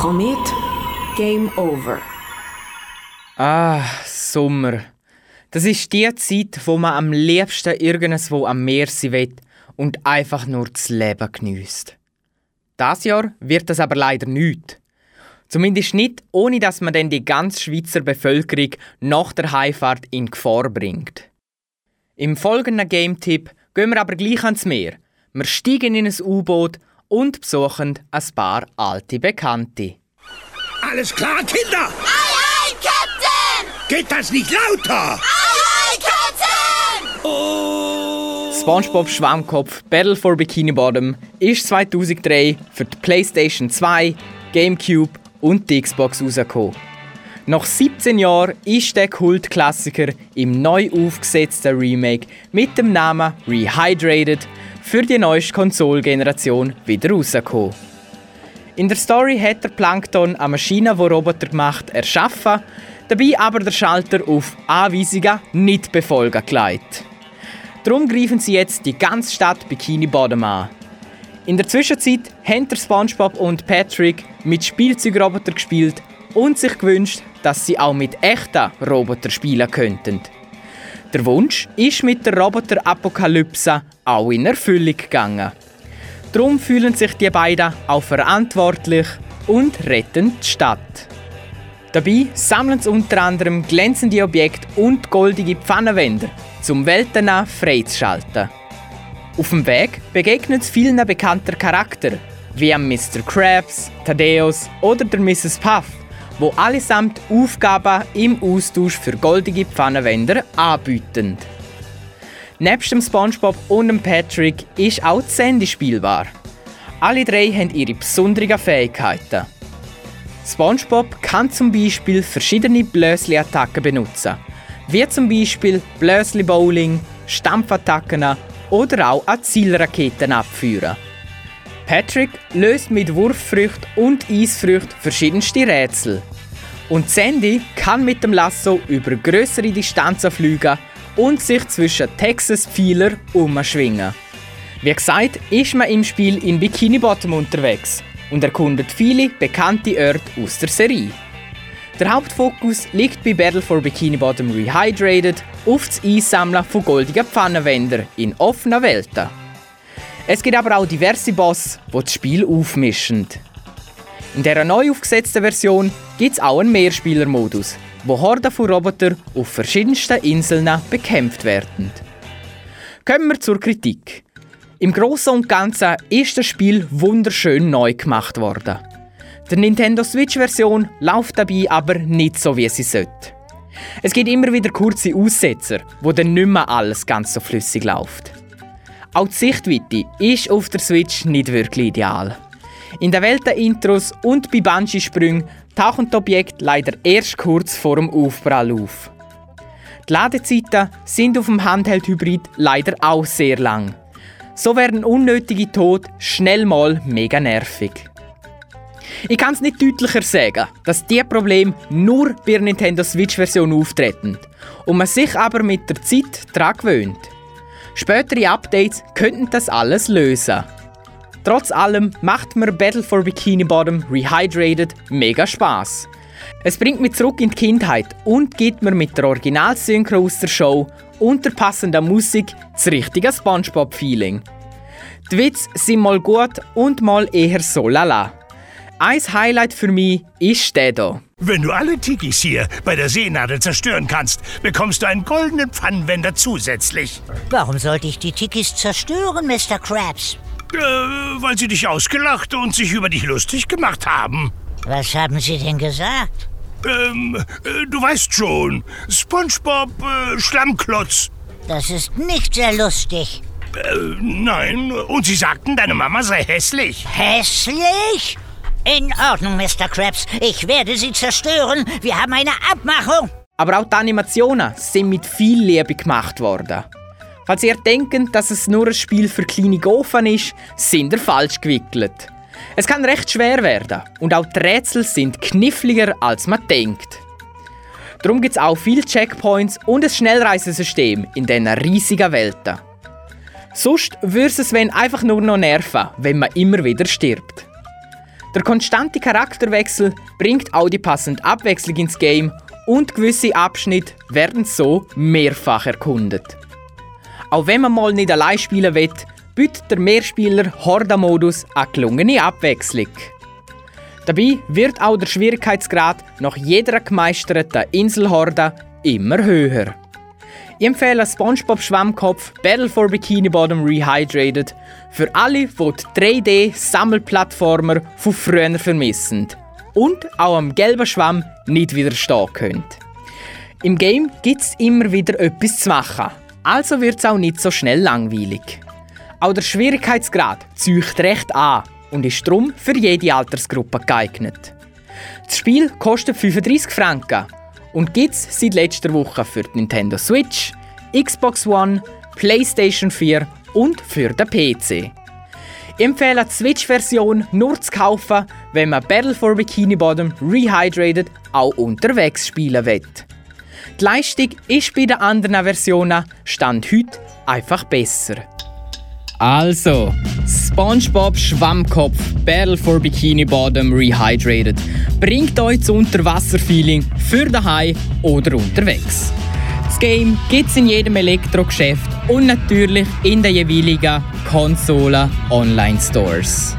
Komet, Game Over. Ah, Sommer. Das ist die Zeit, wo man am liebsten irgendwo am Meer sein will und einfach nur das Leben genießt. Das Jahr wird das aber leider nicht. Zumindest nicht, ohne dass man dann die ganze Schweizer Bevölkerung nach der Heimfahrt in Gefahr bringt. Im folgenden Game-Tipp gehen wir aber gleich ans Meer. Wir steigen in ein U-Boot und besuchen ein paar alte Bekannte. Alles klar, Kinder? Aye, aye, Captain! Geht das nicht lauter? Aye, aye, Captain! Oh! SpongeBob Schwammkopf Battle for Bikini Bottom ist 2003 für die PlayStation 2, GameCube und die Xbox rausgekommen. Nach 17 Jahren ist der Kultklassiker im neu aufgesetzten Remake mit dem Namen Rehydrated für die neueste Konsolgeneration wieder rausgekommen. In der Story hat der Plankton eine Maschine, die Roboter gemacht, erschaffen, dabei aber der Schalter auf Anweisungen nicht befolgen gelegt. Darum greifen sie jetzt die ganze Stadt Bikini Bottom an. In der Zwischenzeit haben der SpongeBob und Patrick mit Spielzeugrobotern gespielt und sich gewünscht, dass sie auch mit echten Robotern spielen könnten. Der Wunsch ist mit der Roboter-Apokalypse auch in Erfüllung gegangen. Darum fühlen sich die beiden auch verantwortlich und retten die Stadt. Dabei sammeln sie unter anderem glänzende Objekte und goldige Pfannenwände, zum Welten freizuschalten. Auf dem Weg begegnet es vielen bekannter Charakter, wie Mr. Krabs, Thaddeus oder der Mrs. Puff, wo allesamt Aufgaben im Austausch für goldige Pfannenwände anbieten. Nebst dem SpongeBob und dem Patrick ist auch Sandy spielbar. Alle drei haben ihre besonderen Fähigkeiten. SpongeBob kann zum Beispiel verschiedene Blösli-Attacken benutzen, wie zum Beispiel Blösli-Bowling, Stampfattacken oder auch an Zielraketen abführen. Patrick löst mit Wurffrücht und Eisfrücht verschiedenste Rätsel. Und Sandy kann mit dem Lasso über größere Distanzen fliegen und sich zwischen Texas-Pfeiler umschwingen. Wie gesagt, ist man im Spiel in Bikini Bottom unterwegs und erkundet viele bekannte Orte aus der Serie. Der Hauptfokus liegt bei Battle for Bikini Bottom Rehydrated auf das Einsammeln von goldigen Pfannenwändern in offenen Welten. Es gibt aber auch diverse Boss, die das Spiel aufmischen. In dieser neu aufgesetzten Version gibt es auch einen Mehrspielermodus, wo Horden von Robotern auf verschiedensten Inseln bekämpft werden. Kommen wir zur Kritik. Im Großen und Ganzen ist das Spiel wunderschön neu gemacht worden. Die Nintendo Switch-Version läuft dabei aber nicht so, wie sie sollte. Es gibt immer wieder kurze Aussetzer, wo dann nicht mehr alles ganz so flüssig läuft. Auch die Sichtweite ist auf der Switch nicht wirklich ideal. In den Welten-Intros und bei Bungee-Sprüngen tauchen die Objekte leider erst kurz vor dem Aufprall auf. Die Ladezeiten sind auf dem Handheld-Hybrid leider auch sehr lang. So werden unnötige Tod schnell mal mega nervig. Ich kann es nicht deutlicher sagen, dass diese Probleme nur bei der Nintendo Switch-Version auftreten und man sich aber mit der Zeit daran gewöhnt. Spätere Updates könnten das alles lösen. Trotz allem macht mir Battle for Bikini Bottom Rehydrated mega Spaß. Es bringt mich zurück in die Kindheit und gibt mir mit der Originalsynchro aus der Show und der passenden Musik das richtige Spongebob-Feeling. Die Witze sind mal gut und mal eher so lala. Ein Highlight für mich ist der hier. Wenn du alle Tikis hier bei der Seenadel zerstören kannst, bekommst du einen goldenen Pfannenwender zusätzlich. Warum sollte ich die Tikis zerstören, Mr. Krabs? Äh, weil sie dich ausgelacht und sich über dich lustig gemacht haben. Was haben Sie denn gesagt? Ähm, äh, du weißt schon. SpongeBob äh, Schlammklotz. Das ist nicht sehr lustig. Äh, nein, und sie sagten, deine Mama sei hässlich. Hässlich? In Ordnung, Mr. Krabs. Ich werde Sie zerstören. Wir haben eine Abmachung. Aber auch die Animationen sind mit viel Liebe gemacht worden. Falls ihr denkt, dass es nur ein Spiel für kleine Gofen ist, sind ihr falsch gewickelt. Es kann recht schwer werden und auch die Rätsel sind kniffliger als man denkt. Darum gibt es auch viele Checkpoints und ein Schnellreisesystem in diesen riesigen Welten. Sonst würde es wenn einfach nur noch nerven, wenn man immer wieder stirbt. Der konstante Charakterwechsel bringt auch die passende Abwechslung ins Game und gewisse Abschnitte werden so mehrfach erkundet. Auch wenn man mal nicht allein spielen will, bietet der Mehrspieler Horda-Modus eine gelungene Abwechslung. Dabei wird auch der Schwierigkeitsgrad nach jeder gemeisterten Inselhorde immer höher. Ich empfehle SpongeBob Schwammkopf Battle for Bikini Bottom Rehydrated für alle, die die 3D-Sammelplattformer von früher vermissen und auch am gelben Schwamm nicht widerstehen können. Im Game gibt es immer wieder etwas zu machen, also wird es auch nicht so schnell langweilig. Auch der Schwierigkeitsgrad zieht recht an und ist darum für jede Altersgruppe geeignet. Das Spiel kostet 35 Franken und gibt es seit letzter Woche für die Nintendo Switch, Xbox One, PlayStation 4 und für den PC. Ich empfehle die Switch-Version nur zu kaufen, wenn man Battle for Bikini Bottom Rehydrated auch unterwegs spielen will. Die Leistung ist bei den anderen Versionen Stand heute einfach besser. Also, SpongeBob Schwammkopf Battle for Bikini Bottom Rehydrated bringt euch das Unterwasserfeeling für daheim oder unterwegs. Das Game gibt es in jedem Elektrogeschäft und natürlich in den jeweiligen Konsolen Online Stores.